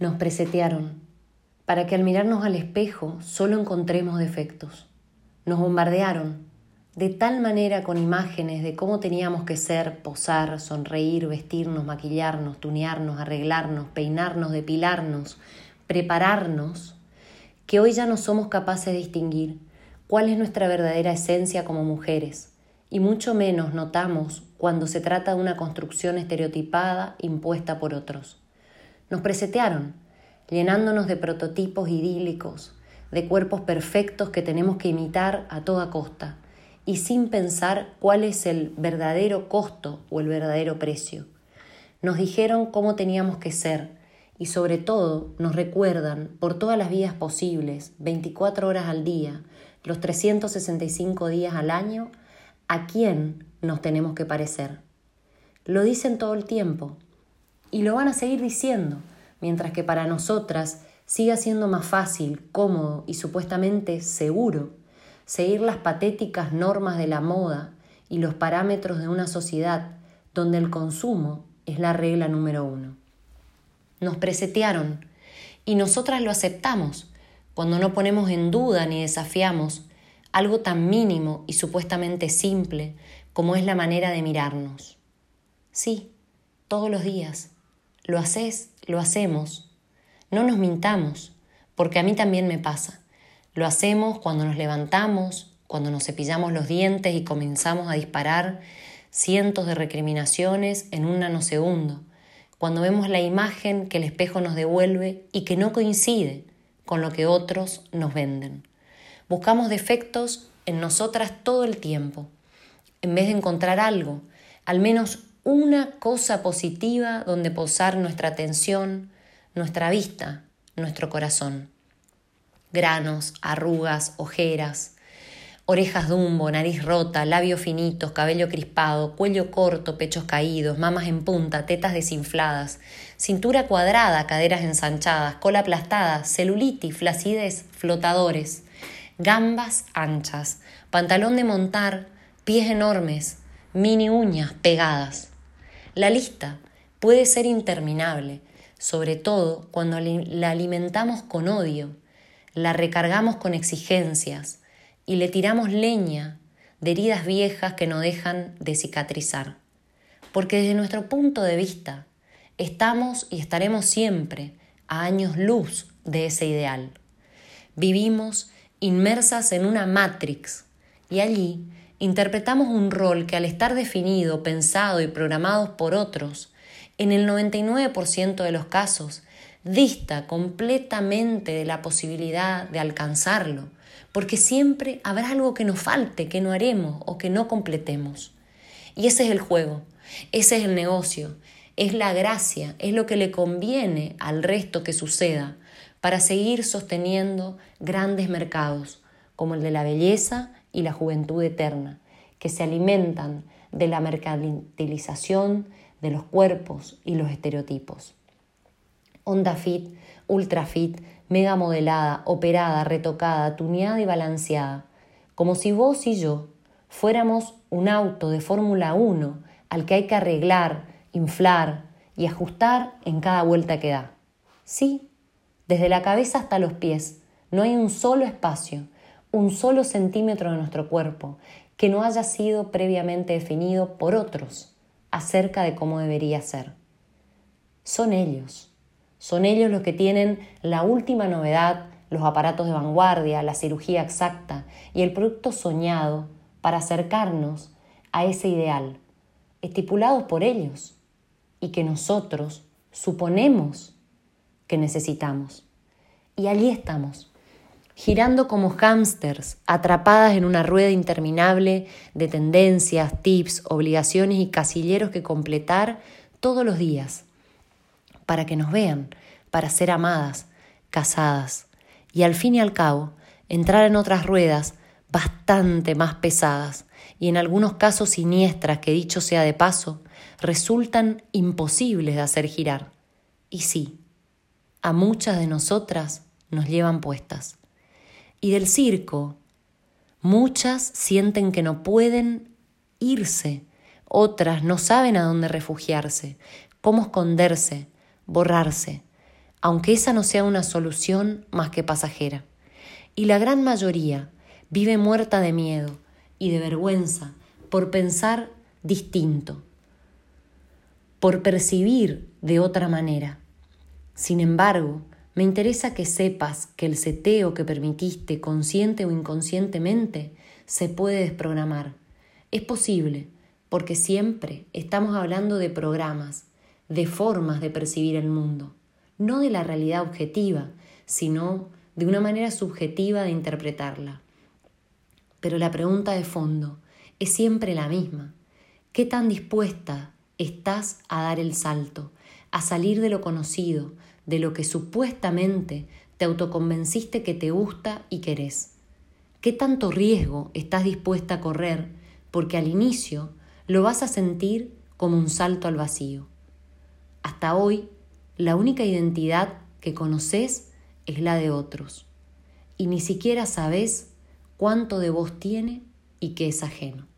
Nos presetearon para que al mirarnos al espejo solo encontremos defectos. Nos bombardearon de tal manera con imágenes de cómo teníamos que ser, posar, sonreír, vestirnos, maquillarnos, tunearnos, arreglarnos, peinarnos, depilarnos, prepararnos, que hoy ya no somos capaces de distinguir cuál es nuestra verdadera esencia como mujeres, y mucho menos notamos cuando se trata de una construcción estereotipada impuesta por otros. Nos presetearon, llenándonos de prototipos idílicos, de cuerpos perfectos que tenemos que imitar a toda costa, y sin pensar cuál es el verdadero costo o el verdadero precio. Nos dijeron cómo teníamos que ser y sobre todo nos recuerdan por todas las vías posibles, 24 horas al día, los 365 días al año, a quién nos tenemos que parecer. Lo dicen todo el tiempo y lo van a seguir diciendo, mientras que para nosotras siga siendo más fácil, cómodo y supuestamente seguro seguir las patéticas normas de la moda y los parámetros de una sociedad donde el consumo es la regla número uno. Nos presetearon y nosotras lo aceptamos cuando no ponemos en duda ni desafiamos algo tan mínimo y supuestamente simple como es la manera de mirarnos. Sí, todos los días, lo haces, lo hacemos. No nos mintamos, porque a mí también me pasa. Lo hacemos cuando nos levantamos, cuando nos cepillamos los dientes y comenzamos a disparar cientos de recriminaciones en un nanosegundo, cuando vemos la imagen que el espejo nos devuelve y que no coincide con lo que otros nos venden. Buscamos defectos en nosotras todo el tiempo, en vez de encontrar algo, al menos una cosa positiva donde posar nuestra atención, nuestra vista, nuestro corazón. Granos, arrugas, ojeras, orejas dumbo, nariz rota, labios finitos, cabello crispado, cuello corto, pechos caídos, mamas en punta, tetas desinfladas, cintura cuadrada, caderas ensanchadas, cola aplastada, celulitis, flacidez, flotadores, gambas anchas, pantalón de montar, pies enormes, mini uñas pegadas. La lista puede ser interminable, sobre todo cuando la alimentamos con odio, la recargamos con exigencias y le tiramos leña de heridas viejas que no dejan de cicatrizar. Porque desde nuestro punto de vista, estamos y estaremos siempre a años luz de ese ideal. Vivimos inmersas en una matrix y allí interpretamos un rol que al estar definido, pensado y programado por otros, en el 99% de los casos, dista completamente de la posibilidad de alcanzarlo, porque siempre habrá algo que nos falte, que no haremos o que no completemos. Y ese es el juego, ese es el negocio, es la gracia, es lo que le conviene al resto que suceda para seguir sosteniendo grandes mercados como el de la belleza y la juventud eterna, que se alimentan de la mercantilización de los cuerpos y los estereotipos. Onda fit, ultra fit, mega modelada, operada, retocada, tuneada y balanceada, como si vos y yo fuéramos un auto de Fórmula 1 al que hay que arreglar, inflar y ajustar en cada vuelta que da. Sí, desde la cabeza hasta los pies, no hay un solo espacio un solo centímetro de nuestro cuerpo que no haya sido previamente definido por otros acerca de cómo debería ser. Son ellos, son ellos los que tienen la última novedad, los aparatos de vanguardia, la cirugía exacta y el producto soñado para acercarnos a ese ideal, estipulado por ellos y que nosotros suponemos que necesitamos. Y allí estamos, girando como hámsters, atrapadas en una rueda interminable de tendencias, tips, obligaciones y casilleros que completar todos los días, para que nos vean, para ser amadas, casadas, y al fin y al cabo entrar en otras ruedas bastante más pesadas y en algunos casos siniestras que dicho sea de paso, resultan imposibles de hacer girar. Y sí, a muchas de nosotras nos llevan puestas y del circo. Muchas sienten que no pueden irse, otras no saben a dónde refugiarse, cómo esconderse, borrarse, aunque esa no sea una solución más que pasajera. Y la gran mayoría vive muerta de miedo y de vergüenza por pensar distinto, por percibir de otra manera. Sin embargo, me interesa que sepas que el seteo que permitiste, consciente o inconscientemente, se puede desprogramar. Es posible, porque siempre estamos hablando de programas, de formas de percibir el mundo, no de la realidad objetiva, sino de una manera subjetiva de interpretarla. Pero la pregunta de fondo es siempre la misma. ¿Qué tan dispuesta estás a dar el salto, a salir de lo conocido, de lo que supuestamente te autoconvenciste que te gusta y querés? ¿Qué tanto riesgo estás dispuesta a correr porque al inicio lo vas a sentir como un salto al vacío? Hasta hoy, la única identidad que conoces es la de otros, y ni siquiera sabes cuánto de vos tiene y qué es ajeno.